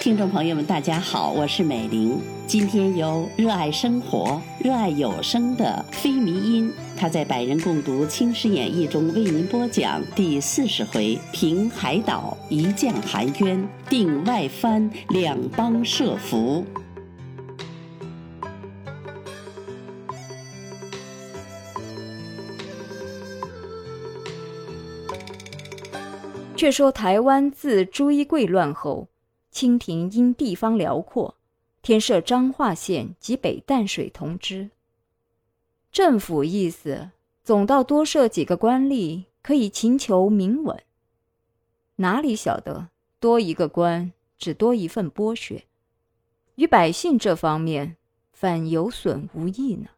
听众朋友们，大家好，我是美玲。今天由热爱生活、热爱有声的飞迷音，他在《百人共读青史演义》中为您播讲第四十回：平海岛，一将含冤，定外藩，两邦设伏。却说台湾自朱一贵乱后。清廷因地方辽阔，添设彰化县及北淡水同知。政府意思，总到多设几个官吏，可以勤求民稳。哪里晓得，多一个官，只多一份剥削，与百姓这方面，反有损无益呢。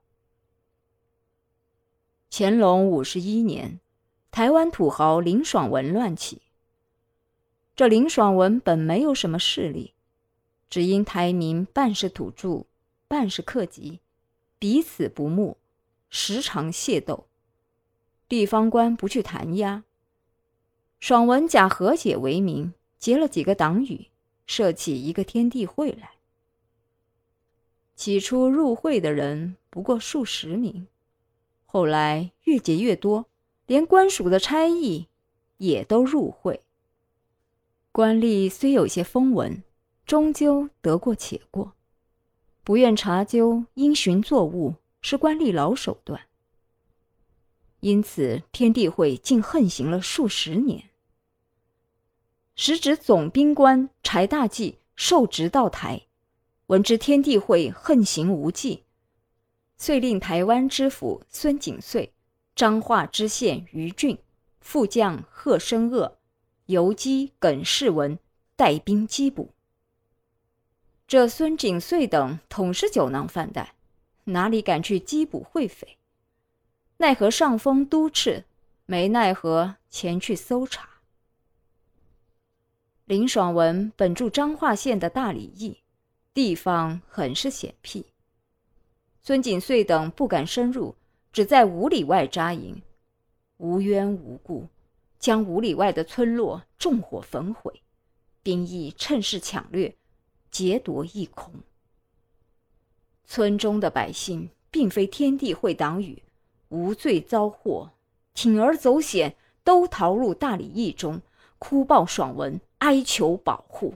乾隆五十一年，台湾土豪林爽文乱起。这林爽文本没有什么势力，只因台民半是土著，半是客籍，彼此不睦，时常械斗。地方官不去弹压。爽文假和解为名，结了几个党羽，设起一个天地会来。起初入会的人不过数十名，后来越结越多，连官署的差役也都入会。官吏虽有些风闻，终究得过且过，不愿查究因循作物，是官吏老手段。因此，天地会竟横行了数十年。时值总兵官柴大济受职到台，闻知天地会横行无忌，遂令台湾知府孙景遂、彰化知县于俊、副将贺生鄂。游击耿世文带兵缉捕。这孙景遂等统是酒囊饭袋，哪里敢去缉捕会匪？奈何上峰督斥，没奈何前去搜查。林爽文本住彰化县的大里驿，地方很是险僻。孙景遂等不敢深入，只在五里外扎营，无缘无故。将五里外的村落纵火焚毁，兵役趁势抢掠，劫夺一空。村中的百姓并非天地会党羽，无罪遭祸，铤而走险，都逃入大理驿中，哭报爽文，哀求保护。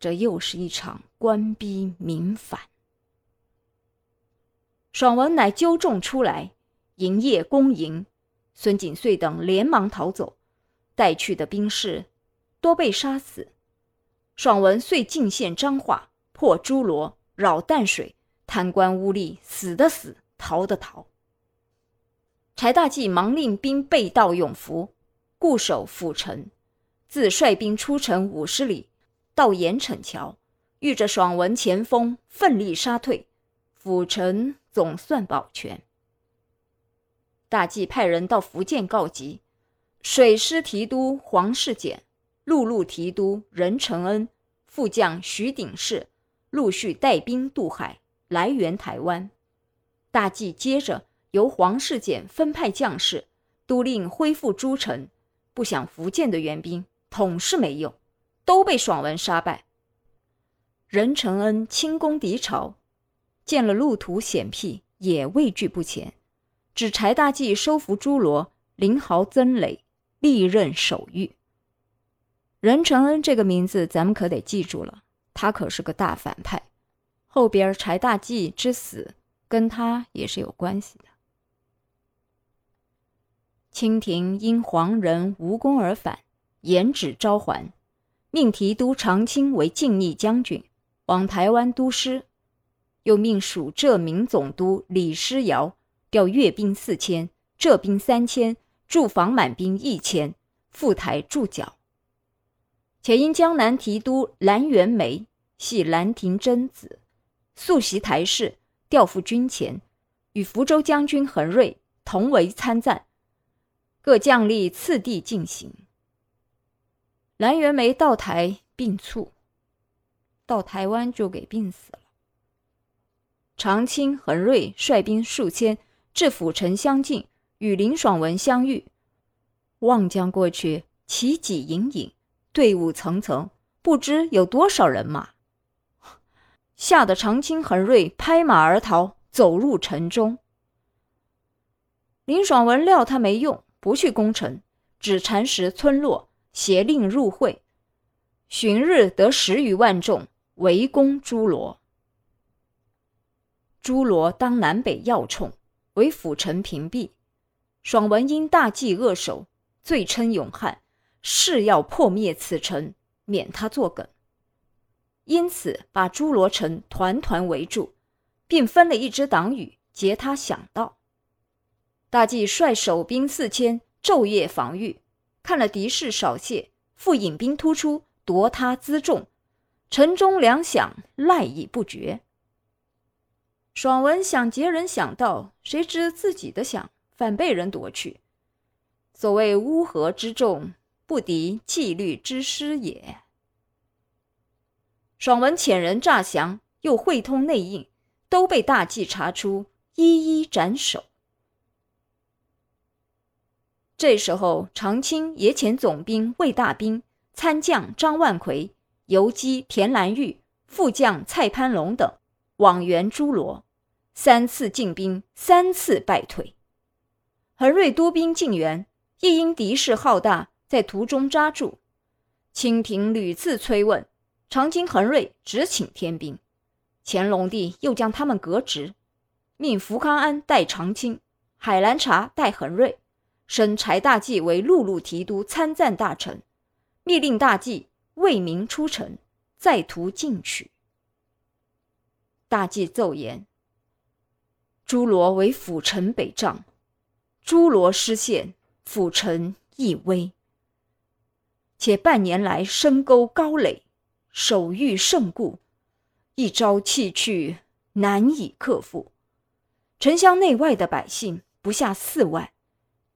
这又是一场官逼民反。爽文乃纠众出来。营业攻营，孙景遂等连忙逃走，带去的兵士多被杀死。爽文遂进献彰化，破诸罗，扰淡水，贪官污吏死的死，逃的逃。柴大济忙令兵备道永福，固守府城，自率兵出城五十里，到盐城桥，遇着爽文前锋，奋力杀退，府城总算保全。大纪派人到福建告急，水师提督黄世简、陆路提督任承恩、副将徐鼎士陆续带兵渡海来援台湾。大纪接着由黄世简分派将士督令恢复诸城，不想福建的援兵统是没用，都被爽文杀败。任承恩轻攻敌巢，见了路途险僻，也畏惧不前。指柴大济收服诸罗，林豪曾磊历任守御。任承恩这个名字咱们可得记住了，他可是个大反派。后边柴大济之死跟他也是有关系的。清廷因黄仁无功而返，严旨召还，命提督长清为靖逆将军，往台湾督师，又命属浙闽总督李师尧。调粤兵四千，浙兵三千，驻防满兵一千，赴台驻剿。且因江南提督蓝元梅系兰亭贞子，素习台事，调赴军前，与福州将军恒瑞同为参赞，各将吏次第进行。蓝元梅到台病卒，到台湾就给病死了。长清、恒瑞率兵数千至府城相近，与林爽文相遇。望江过去，旗戟隐隐，队伍层层，不知有多少人马。吓得常青、恒瑞拍马而逃，走入城中。林爽文料他没用，不去攻城，只蚕食村落，携令入会。旬日得十余万众围攻朱罗。朱罗当南北要冲，为府城屏蔽。爽文因大计扼守，罪称勇悍，誓要破灭此城，免他作梗。因此把朱罗城团团围住，并分了一支党羽截他想到。大计率守兵四千，昼夜防御，看了敌势少懈，复引兵突出，夺他辎重。城中粮饷赖以不绝。爽文想劫人想到，谁知自己的想反被人夺去。所谓乌合之众，不敌纪律之师也。爽文遣人诈降，又会通内应，都被大计查出，一一斩首。这时候，常清也遣总兵魏大兵、参将张万奎、游击田兰玉、副将蔡潘龙等。往援朱罗，三次进兵，三次败退。恒瑞督兵进援，亦因敌势浩大，在途中扎住。清廷屡次催问，常清、恒瑞只请天兵。乾隆帝又将他们革职，命福康安代常清，海兰察代恒瑞，升柴大济为陆路提督、参赞大臣，密令大济为民出城，再图进取。大计奏言：朱罗为府城北障，朱罗失陷，府城亦危。且半年来深沟高垒，守御甚固，一朝弃去，难以克服。城乡内外的百姓不下四万，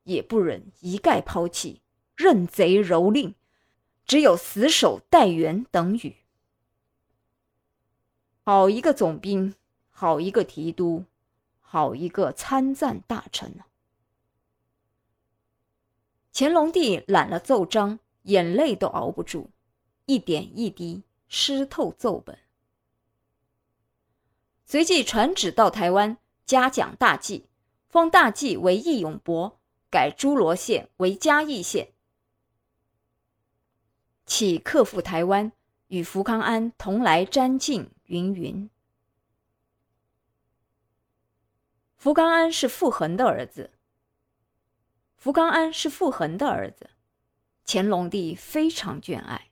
也不忍一概抛弃，任贼蹂躏，只有死守待援等语。好一个总兵，好一个提督，好一个参赞大臣啊！乾隆帝揽了奏章，眼泪都熬不住，一点一滴湿透奏本。随即传旨到台湾，嘉奖大计，封大计为义勇伯，改诸罗县为嘉义县，起克复台湾，与福康安同来瞻敬。云云，福刚安是傅恒的儿子。福刚安是傅恒的儿子，乾隆帝非常眷爱。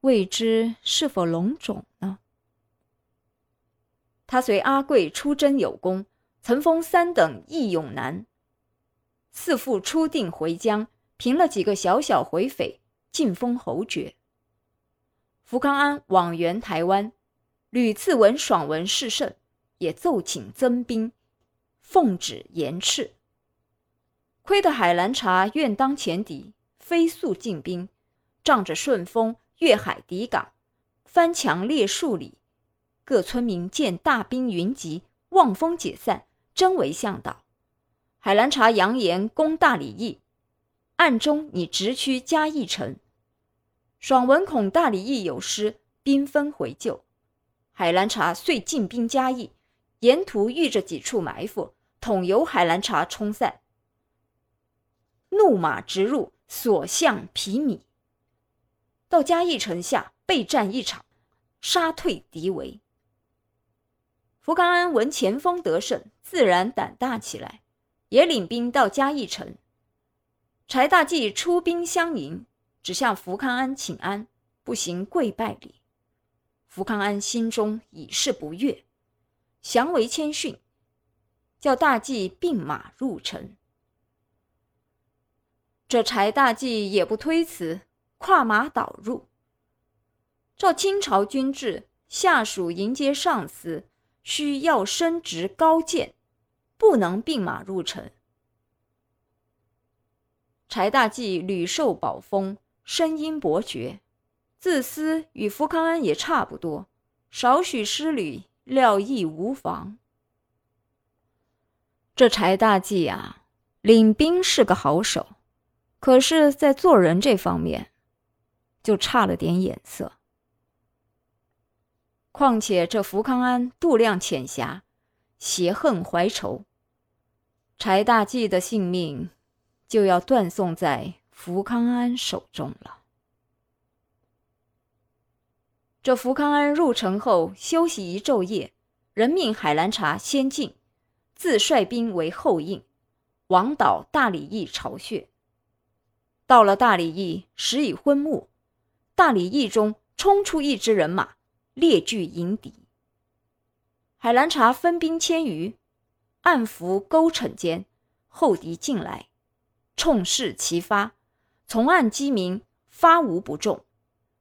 未知是否龙种呢？他随阿贵出征有功，曾封三等义勇男。四父初定回疆，平了几个小小回匪，晋封侯爵。福康安往援台湾，屡次闻爽文势盛，也奏请增兵，奉旨严斥。亏得海兰察愿当前敌，飞速进兵，仗着顺风越海抵港，翻墙列数里。各村民见大兵云集，望风解散，真为向导。海兰察扬言攻大理驿，暗中拟直趋嘉义城。爽文恐大理驿有失，兵分回救。海兰察遂进兵嘉义，沿途遇着几处埋伏，统由海兰察冲散。怒马直入，所向披靡。到嘉义城下，备战一场，杀退敌围。福康安闻前锋得胜，自然胆大起来，也领兵到嘉义城。柴大济出兵相迎。只向福康安请安，不行跪拜礼。福康安心中已是不悦，降为谦逊，叫大计并马入城。这柴大计也不推辞，跨马导入。照清朝军制，下属迎接上司，需要升职高见，不能并马入城。柴大计屡受宝封。声音伯爵，自私与福康安也差不多，少许失礼，料亦无妨。这柴大济啊，领兵是个好手，可是，在做人这方面，就差了点眼色。况且这福康安度量浅狭，邪恨怀仇，柴大济的性命就要断送在福康安手中了。这福康安入城后休息一昼夜，人命海兰察先进，自率兵为后应，往导大理驿巢穴。到了大理驿，时已昏暮，大理驿中冲出一支人马，列聚迎敌。海兰察分兵千余，暗伏沟埕间，后敌进来，冲势齐发，从暗击鸣，发无不中，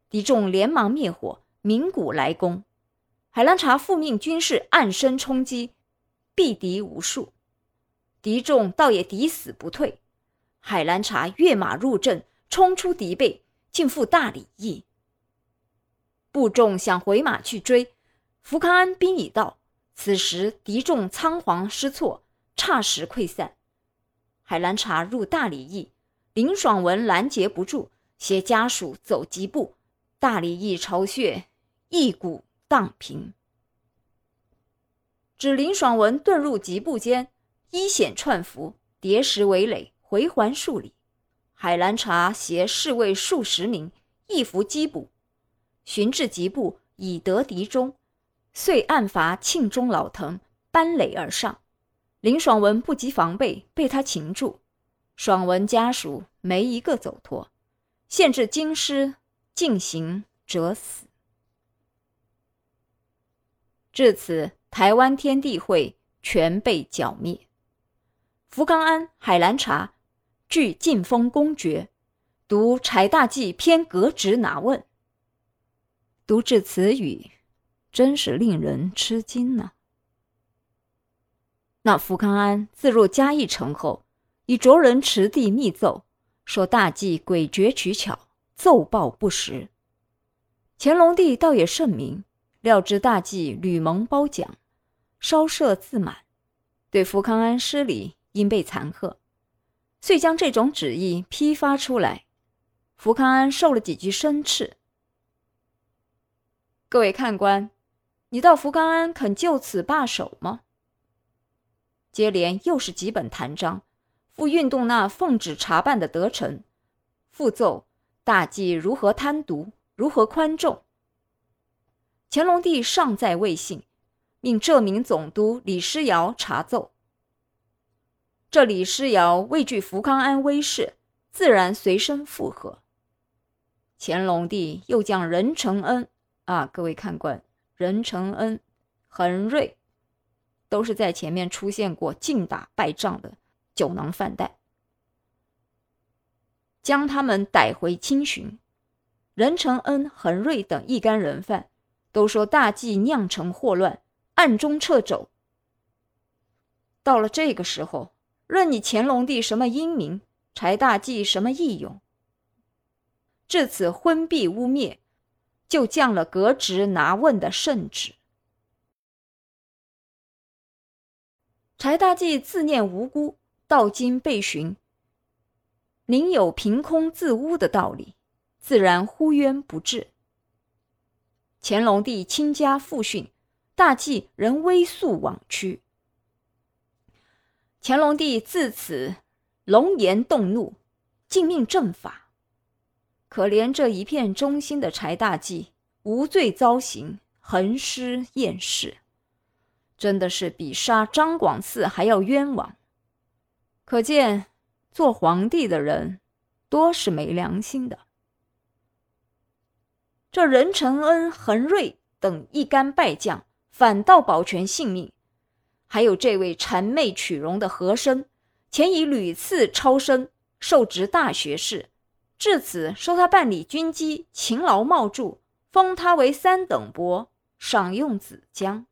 敌众连忙灭火。鸣鼓来攻，海兰察复命军士暗身冲击，毙敌无数。敌众倒也抵死不退。海兰察跃马入阵，冲出敌背，进赴大理驿。部众想回马去追，福康安兵已到。此时敌众仓皇失措，霎时溃散。海兰察入大理驿，林爽文拦截不住，携家属走疾步，大理一巢穴。一鼓荡平，指林爽文遁入疾步间，依险串伏，叠石围垒，回环数里。海兰察携侍卫数十名，一伏击捕，寻至疾步，以得敌中，遂暗伐庆中老藤，搬垒而上。林爽文不及防备，被他擒住。爽文家属没一个走脱，现至京师进行者死。至此，台湾天地会全被剿灭。福冈安、海兰察据晋封公爵，读柴大纪偏革职拿问。读至此语，真是令人吃惊呢。那福康安自入嘉义城后，已着人持地密奏，说大纪诡谲取巧，奏报不实。乾隆帝倒也甚明。料知大计吕蒙褒奖，稍设自满，对福康安失礼，因被残贺，遂将这种旨意批发出来。福康安受了几句生斥。各位看官，你道福康安肯就此罢手吗？接连又是几本弹章，不运动那奉旨查办的得臣，复奏大计如何贪渎，如何宽重。乾隆帝尚在未信，命浙明总督李师尧查奏。这李师尧畏惧福康安威势，自然随身附和。乾隆帝又将任承恩啊，各位看官，任承恩、恒瑞，都是在前面出现过劲打败仗的酒囊饭袋，将他们逮回清巡。任承恩、恒瑞等一干人犯。都说大计酿成祸乱，暗中撤走。到了这个时候，任你乾隆帝什么英明，柴大计什么义勇，至此昏蔽污蔑，就降了革职拿问的圣旨。柴大计自念无辜，到今被寻，宁有凭空自污的道理，自然呼冤不至。乾隆帝亲家复训，大计仍微速往趋。乾隆帝自此龙颜动怒，尽命正法。可怜这一片忠心的柴大计，无罪遭刑，横尸厌世，真的是比杀张广嗣还要冤枉。可见做皇帝的人多是没良心的。这任承恩、恒瑞等一干败将，反倒保全性命；还有这位谄媚取容的和珅，前已屡次超升，受职大学士，至此收他办理军机，勤劳冒著，封他为三等伯，赏用子江。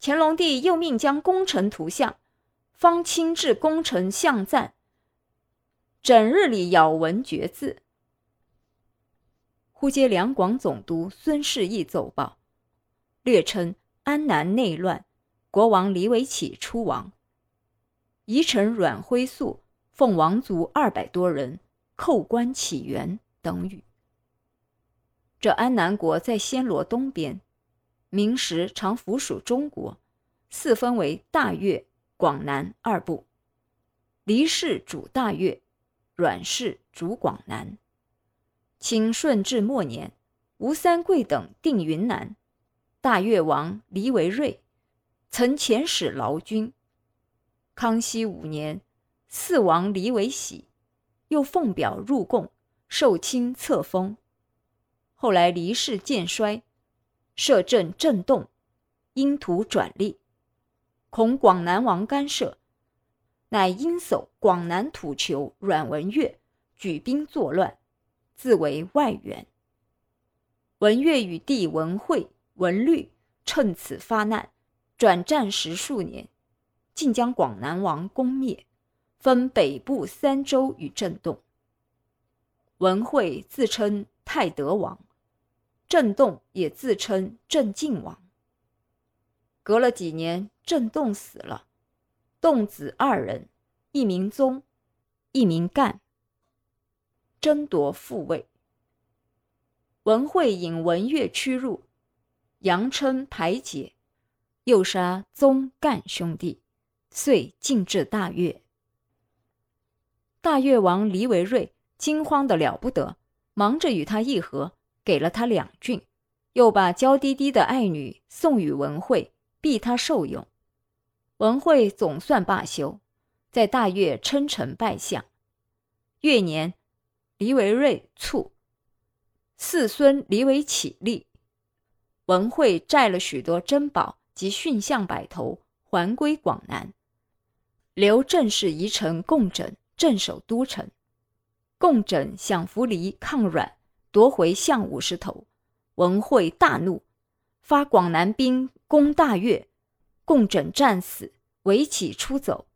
乾隆帝又命将功臣图像，方亲至功臣相赞，整日里咬文嚼字。忽接两广总督孙世义奏报，略称安南内乱，国王李维启出亡，遗臣阮辉素奉王族二百多人叩关起源等语。这安南国在暹罗东边，明时常附属中国，四分为大越、广南二部。黎氏主大越，阮氏主广南。清顺治末年，吴三桂等定云南，大越王黎维瑞曾遣使劳军。康熙五年，四王黎维喜又奉表入贡，受亲册封。后来黎氏渐衰，摄政震动，因图转隶，恐广南王干涉。乃因守广南土酋阮文岳举兵作乱，自为外援。文岳与弟文惠、文律趁此发难，转战十数年，竟将广南王攻灭，分北部三州与震动。文惠自称泰德王，震动也自称镇靖王。隔了几年，震动死了。洞子二人，一名宗，一名干，争夺父位。文惠引文岳屈入，杨琛排解，又杀宗干兄弟，遂进至大越。大越王黎维瑞惊慌的了不得，忙着与他议和，给了他两郡，又把娇滴滴的爱女送与文惠，必他受用。文惠总算罢休，在大越称臣拜相。越年，黎维瑞卒，四孙黎维启立。文惠摘了许多珍宝及驯象百头，还归广南，留郑氏遗臣共枕镇守都城。共枕想扶黎抗阮，夺回象五十头。文惠大怒，发广南兵攻大越。共枕战死，韦起出走，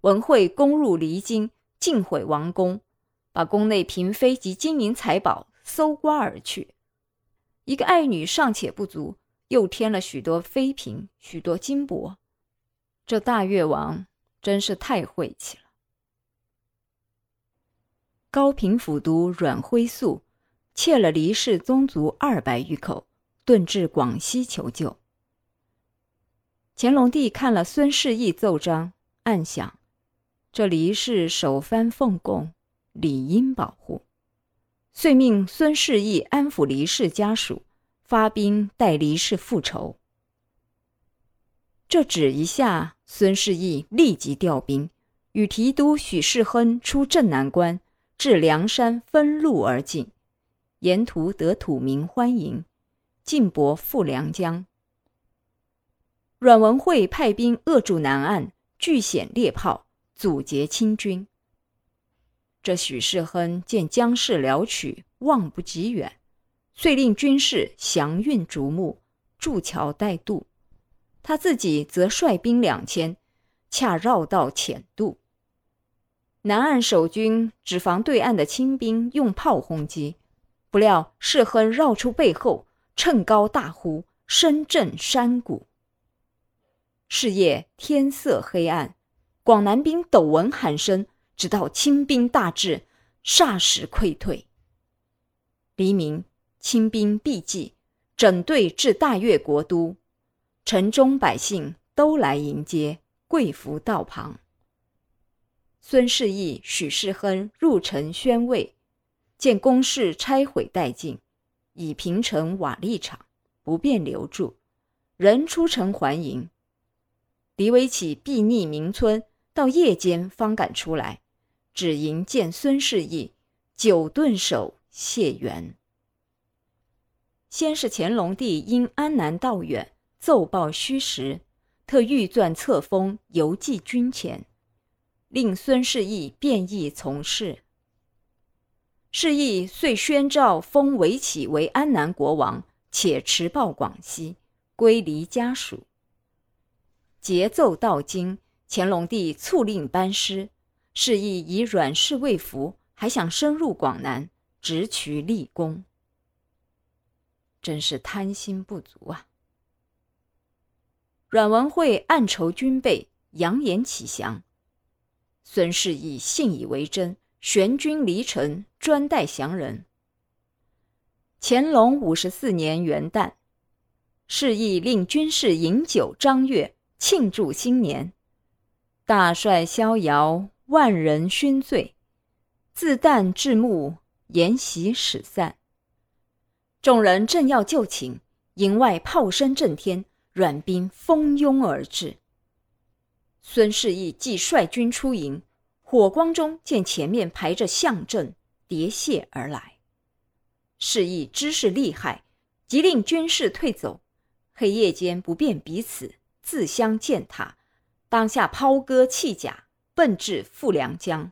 文惠攻入离京，尽毁王宫，把宫内嫔妃及金银财宝搜刮而去。一个爱女尚且不足，又添了许多妃嫔，许多金帛。这大越王真是太晦气了。高平府督阮辉素窃了黎氏宗族二百余口，遁至广西求救。乾隆帝看了孙世义奏章，暗想：这黎氏首藩奉贡，理应保护，遂命孙世义安抚黎氏家属，发兵代黎氏复仇。这旨一下，孙世义立即调兵，与提督许世亨出镇南关，至梁山分路而进，沿途得土民欢迎，进博富良江。阮文惠派兵扼住南岸，据险猎炮，阻截清军。这许世亨见江势辽曲，望不及远，遂令军士祥运竹木，筑桥待渡。他自己则率兵两千，恰绕道浅渡。南岸守军只防对岸的清兵用炮轰击，不料世亨绕出背后，趁高大呼，声震山谷。是夜天色黑暗，广南兵陡闻喊声，直到清兵大至，霎时溃退。黎明，清兵毕济，整队至大越国都，城中百姓都来迎接，跪伏道旁。孙世义、许世亨入城宣慰，见宫室拆毁殆尽，已平成瓦砾场，不便留住，人出城还迎。黎维启避匿明村，到夜间方敢出来，只迎见孙世义，久顿首谢缘。先是乾隆帝因安南道远，奏报虚实，特御撰册封，游记军前，令孙世义便意从事。是义遂宣诏封韦启为安南国王，且持报广西，归离家属。节奏到京，乾隆帝促令班师，示意以阮氏未服，还想深入广南，直取立功。真是贪心不足啊！阮文慧暗筹军备，扬言起降。孙世义信以为真，玄军离城，专待降人。乾隆五十四年元旦，示意令军士饮酒张乐，庆祝新年。大帅逍遥，万人醺醉，自旦至暮，筵席始散。众人正要就寝，营外炮声震天，阮兵蜂拥而至。孙世义即率军出营，火光中见前面排着象阵叠泻而来。世义知势厉害，即令军士退走。黑夜间不辨彼此，自相践踏。当下抛戈弃甲，奔至富良江。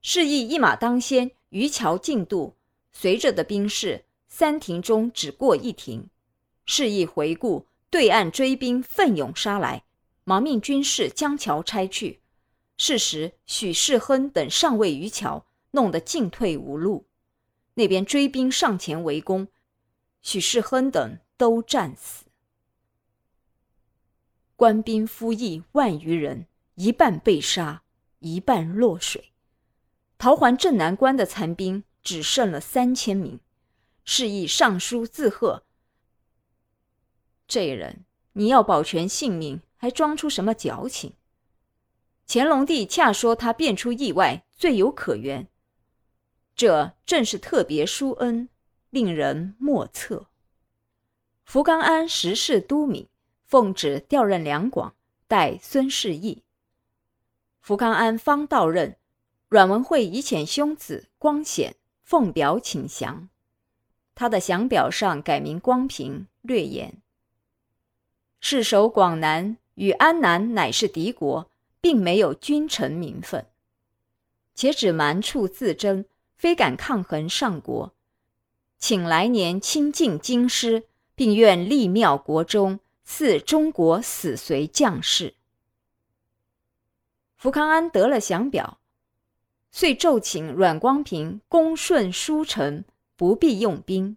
示意一马当先，渔桥进渡，随着的兵士三停中只过一停。示意回顾对岸追兵奋勇杀来，忙命军士将桥拆去。是时许世亨等尚未渔桥，弄得进退无路。那边追兵上前围攻，许世亨等都战死。官兵夫役万余人，一半被杀，一半落水。逃还镇南关的残兵只剩了三千名。示意上书自贺：“这人，你要保全性命，还装出什么矫情？”乾隆帝恰说他变出意外，罪有可原。这正是特别殊恩，令人莫测。福冈安时事都敏。奉旨调任两广，代孙世义。福康安方到任，阮文惠已遣兄子光显奉表请降。他的降表上改名光平，略言：世守广南与安南乃是敌国，并没有君臣名分，且只蛮处自争，非敢抗衡上国，请来年亲近京师，并愿立庙国中。赐中国死随将士。福康安得了降表，遂奏请阮光平恭顺书臣，不必用兵。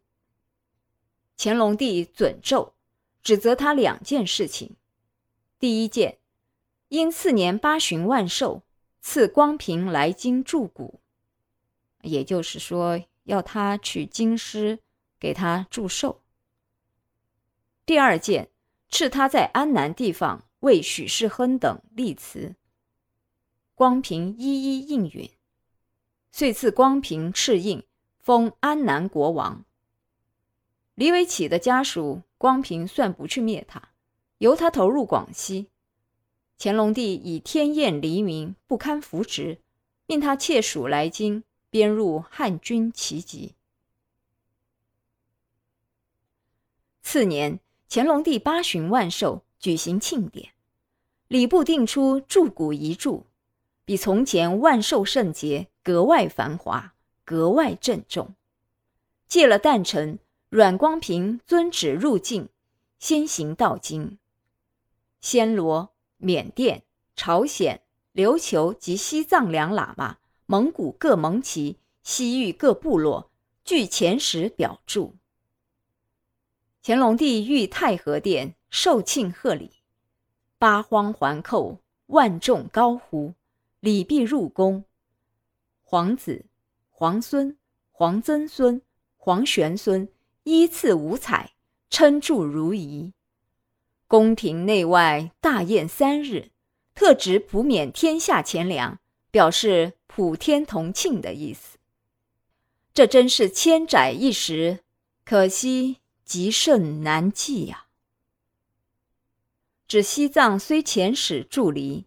乾隆帝准奏，指责他两件事情：第一件，因次年八旬万寿，赐光平来京祝古，也就是说，要他去京师给他祝寿；第二件。敕他在安南地方为许世亨等立祠，光平一一应允，遂赐光平敕印，封安南国王。李维启的家属，光平算不去灭他，由他投入广西。乾隆帝以天厌黎民，不堪扶植，命他窃属来京，编入汉军旗籍。次年。乾隆帝八旬万寿，举行庆典，礼部定出祝古仪祝，比从前万寿圣节格外繁华，格外郑重。借了诞辰，阮光平遵旨入境，先行到京。暹罗、缅甸、朝鲜、琉球及西藏两喇嘛，蒙古各蒙旗，西域各部落，据前史表注。乾隆帝御太和殿受庆贺礼，八荒环扣，万众高呼，礼毕入宫。皇子、皇孙、皇曾孙、皇玄孙依次五彩，称祝如仪。宫廷内外大宴三日，特旨普免天下钱粮，表示普天同庆的意思。这真是千载一时，可惜。极甚难记呀！指西藏虽遣使驻离，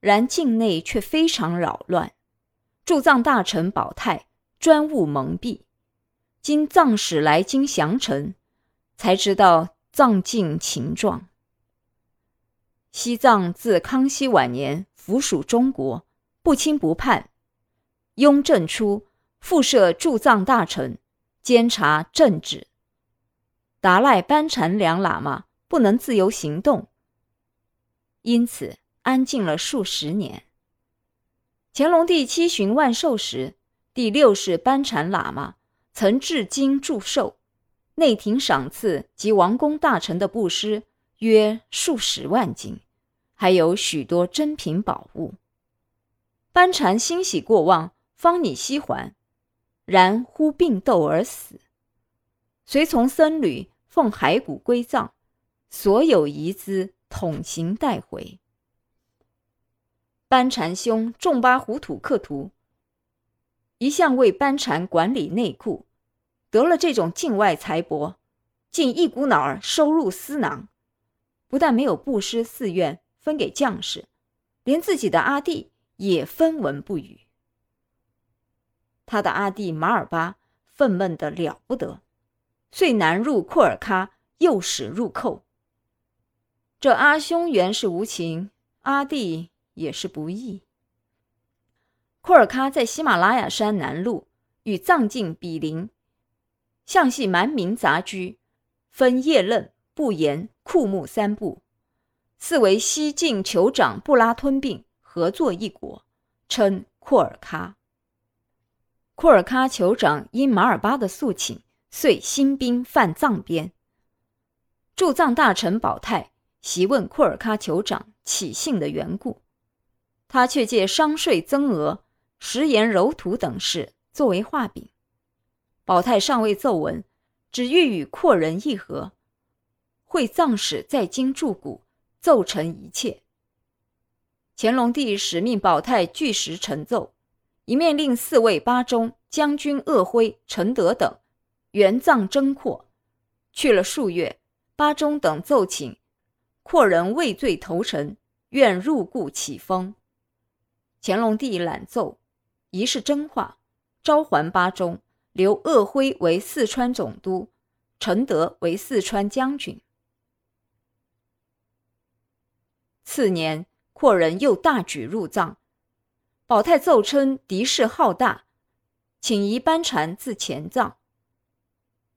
然境内却非常扰乱。驻藏大臣保泰专务蒙蔽，经藏使来京降臣，才知道藏境情状。西藏自康熙晚年附属中国，不亲不叛。雍正初复设驻藏大臣，监察政治。达赖班禅两喇嘛不能自由行动，因此安静了数十年。乾隆帝七旬万寿时，第六世班禅喇嘛曾至京祝寿，内廷赏赐及王公大臣的布施约数十万斤，还有许多珍品宝物。班禅欣喜过望，方拟西还，然忽病斗而死。随从僧侣奉骸骨归葬，所有遗资统行带回。班禅兄重巴胡土克图，一向为班禅管理内库，得了这种境外财帛，竟一股脑儿收入私囊，不但没有布施寺院分给将士，连自己的阿弟也分文不予。他的阿弟马尔巴愤懑的了不得，遂南入库尔喀，诱使入寇。这阿兄原是无情，阿弟。也是不义。库尔喀在喜马拉雅山南麓，与藏境比邻，向系蛮民杂居，分叶楞、布颜、库木三部，四为西晋酋长布拉吞并合作一国，称库尔喀。库尔喀酋长因马尔巴的诉请，遂兴兵犯藏边。驻藏大臣宝泰习问库尔喀酋长起信的缘故。他却借商税增额、食盐柔土等事作为画饼。宝泰尚未奏闻，只欲与阔人议和。会藏使在京驻古，奏成一切。乾隆帝使命宝泰据实呈奏，一面令四位八中将军鄂辉、陈德等援藏征阔。去了数月，巴中等奏请，阔人畏罪投诚，愿入故起封。乾隆帝览奏，疑是真话，召还巴中，留鄂辉为四川总督，陈德为四川将军。次年，阔人又大举入藏，宝泰奏称敌势浩大，请移班禅自前藏。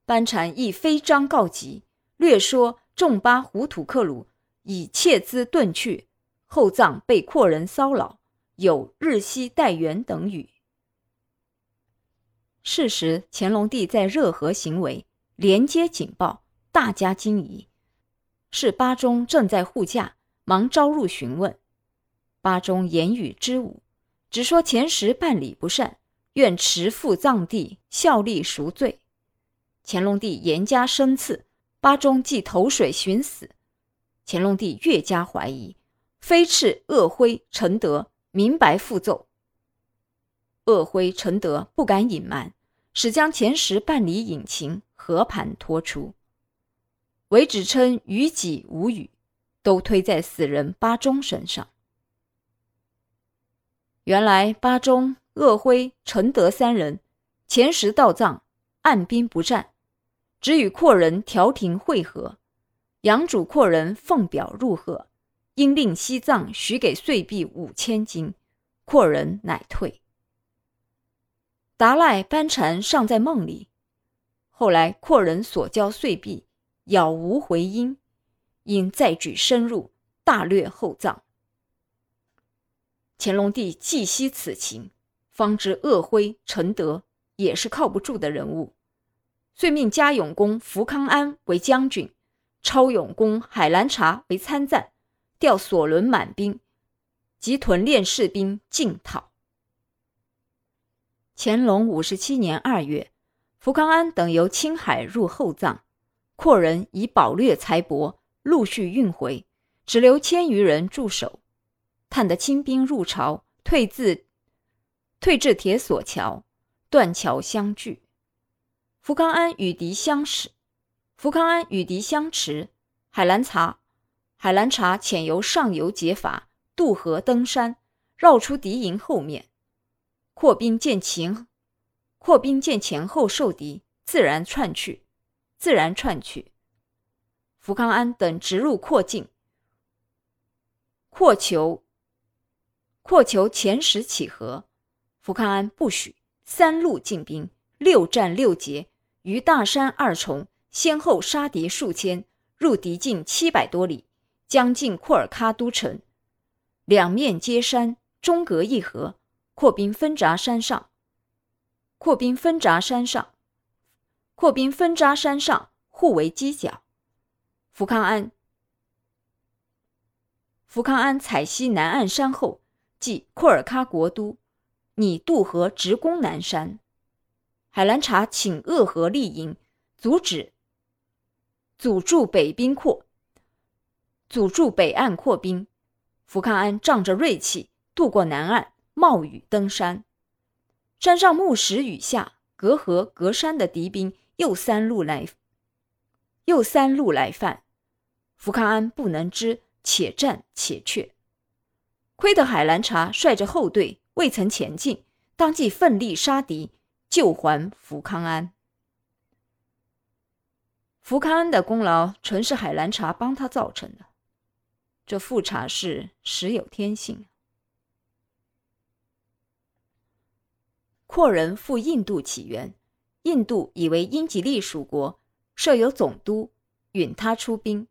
班禅亦非章告急，略说众巴胡土克鲁以窃资遁去，后藏被阔人骚扰。有日西待援等语。是时，乾隆帝在热河行为，连接警报，大加惊疑。是巴中正在护驾，忙招入询问。巴中言语之武，只说前时办理不善，愿持赴藏地效力赎罪。乾隆帝严加申赐，巴中即投水寻死。乾隆帝越加怀疑，飞斥鄂辉、陈德。明白复奏，鄂辉、陈德不敢隐瞒，始将前时办理隐情和盘托出，唯只称于己无语，都推在死人巴中身上。原来巴中、鄂辉、陈德三人前时到藏，按兵不战，只与阔人调停会合，杨主阔人奉表入贺。因令西藏许给岁币五千斤，阔人乃退。达赖班禅尚在梦里，后来阔人所交岁币杳无回音，因再举深入，大略后藏。乾隆帝既悉此情，方知鄂辉、陈德也是靠不住的人物，遂命嘉永公福康安为将军，超永公海兰察为参赞。调索伦满兵及屯练士兵进讨。乾隆五十七年二月，福康安等由青海入后藏，阔人以饱掠财帛陆续运回，只留千余人驻守。探得清兵入朝，退自退至铁索桥，断桥相拒。福康安与敌相持，福康安与敌相持，海兰察。海兰察潜由上游劫法渡河登山，绕出敌营后面。扩兵见前，扩兵见前后受敌，自然窜去，自然窜去。福康安等直入扩境，扩求扩求前时起和，福康安不许，三路进兵，六战六捷，于大山二重，先后杀敌数千，入敌境七百多里。将近库尔喀都城，两面皆山，中隔一河。扩兵分闸山上，扩兵分闸山上，扩兵分扎山上，互为犄角。福康安，福康安采西南岸山后，即库尔喀国都，拟渡河直攻南山。海兰察请鄂河立营，阻止阻住北兵扩，阻住北岸扩兵。福康安仗着锐气渡过南岸，冒雨登山。山上木石雨下，隔河隔山的敌兵又三路来，又三路来犯。福康安不能知，且战且却。亏得海兰察率着后队未曾前进，当即奋力杀敌。救还福康安，福康安的功劳纯是海兰察帮他造成的。这富察氏实有天性。阔人赴印度起源，印度以为英吉利属国，设有总督，允他出兵。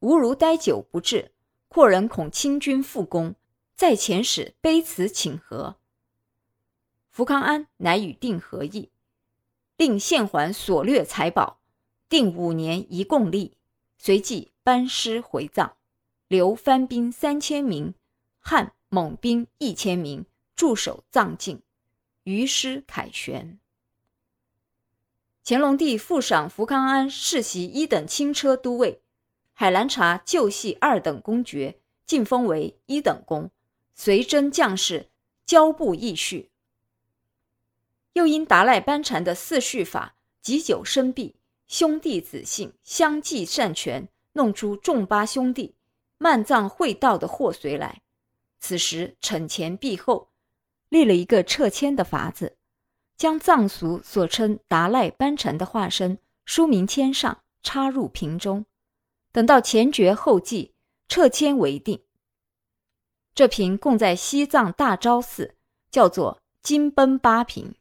吾如待久不至，阔人恐清军复攻，在遣使卑辞请和。福康安乃与定和议，令献还所掠财宝，定五年一共利，随即班师回藏，留番兵三千名，汉蒙兵一千名驻守藏境，于师凯旋。乾隆帝复赏福康安世袭一等轻车都尉，海兰察旧系二等公爵，晋封为一等公，随征将士，交部议序。又因达赖班禅的四序法积久生弊，兄弟子姓相继擅权，弄出众八兄弟漫藏会道的祸随来。此时惩前毖后，立了一个撤迁的法子，将藏俗所称达赖班禅的化身书名签上，插入瓶中，等到前绝后继，撤迁为定。这瓶供在西藏大昭寺，叫做金奔八瓶。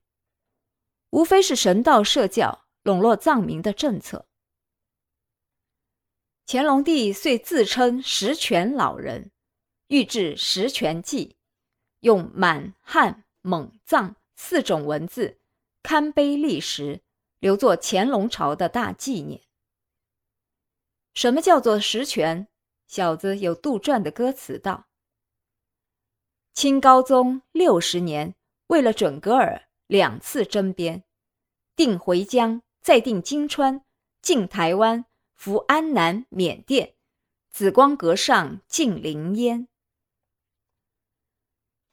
无非是神道社教笼络藏民的政策。乾隆帝遂自称十全老人，御制十全记，用满、汉、蒙、藏四种文字刊碑立石，留作乾隆朝的大纪念。什么叫做十全？小子有杜撰的歌词道：清高宗六十年，为了准噶尔。两次征边，定回疆，再定金川，进台湾，服安南、缅甸，紫光阁上尽灵烟。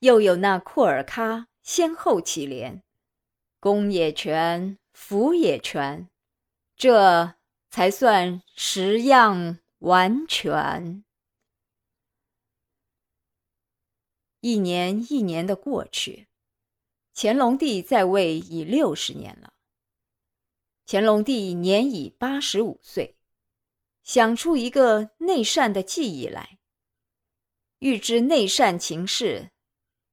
又有那库尔喀先后起连，功也全，福也全，这才算十样完全。一年一年的过去。乾隆帝在位已六十年了。乾隆帝年已八十五岁，想出一个内善的技艺来。欲知内善情事，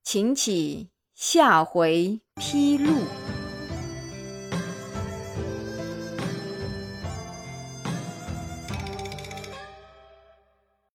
请起下回披露。